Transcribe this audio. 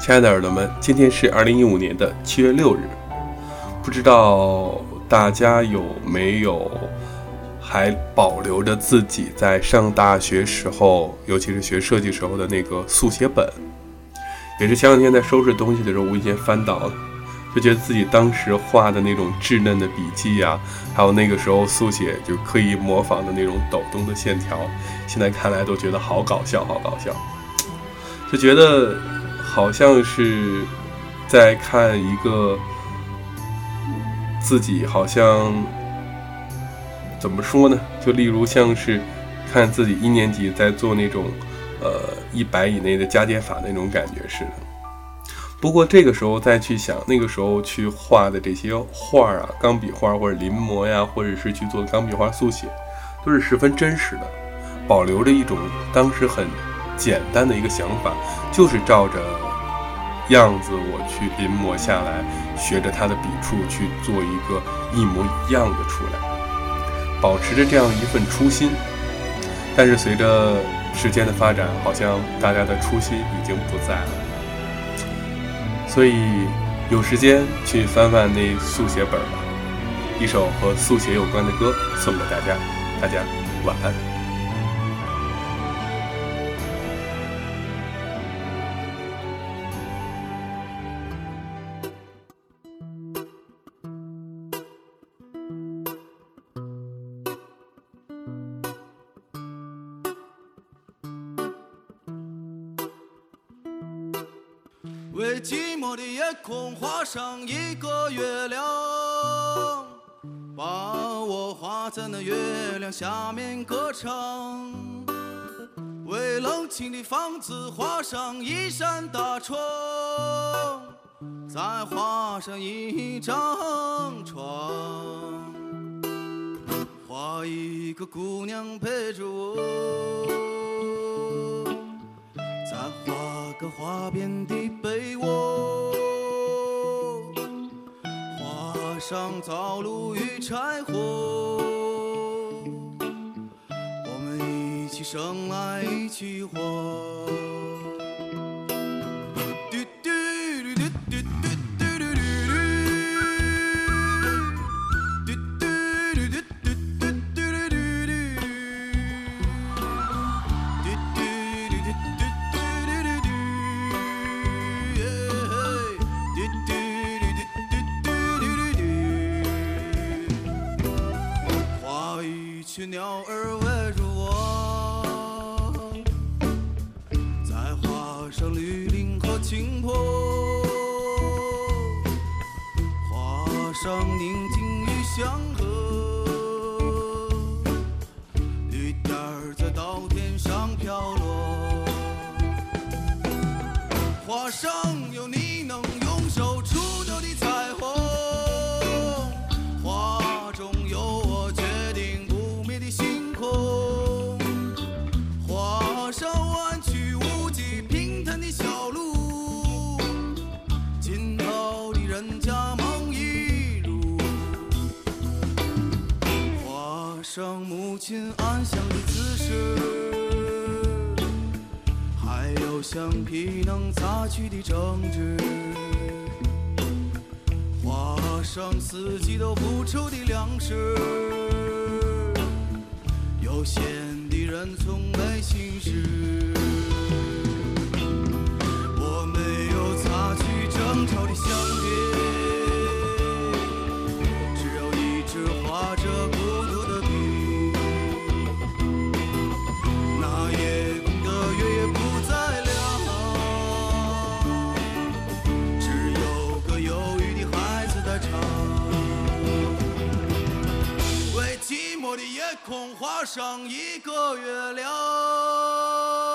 亲爱的耳朵们，今天是二零一五年的七月六日，不知道大家有没有还保留着自己在上大学时候，尤其是学设计时候的那个速写本？也是前两天在收拾东西的时候无意间翻到了，就觉得自己当时画的那种稚嫩的笔记呀，还有那个时候速写就刻意模仿的那种抖动的线条，现在看来都觉得好搞笑，好搞笑，就觉得。好像是在看一个自己，好像怎么说呢？就例如像是看自己一年级在做那种呃一百以内的加减法那种感觉似的。不过这个时候再去想，那个时候去画的这些画啊，钢笔画或者临摹呀，或者是去做钢笔画速写，都是十分真实的，保留着一种当时很。简单的一个想法，就是照着样子我去临摹下来，学着他的笔触去做一个一模一样的出来，保持着这样一份初心。但是随着时间的发展，好像大家的初心已经不在了。所以有时间去翻翻那速写本吧，一首和速写有关的歌送给大家，大家晚安。为寂寞的夜空画上一个月亮，把我画在那月亮下面歌唱。为冷清的房子画上一扇大窗，再画上一张床，画一个姑娘陪着我。再画个花边的上灶炉与柴火，我们一起生来一起活。群鸟儿围着我，再画上绿林和青坡，画上宁静与祥和，绿点儿在稻田上飘落，画上上母亲安详的姿势，还有橡皮能擦去的争执，画上四季都不愁的粮食，悠闲的人从没心事。我没有擦去争吵的橡皮，空画上一个月亮。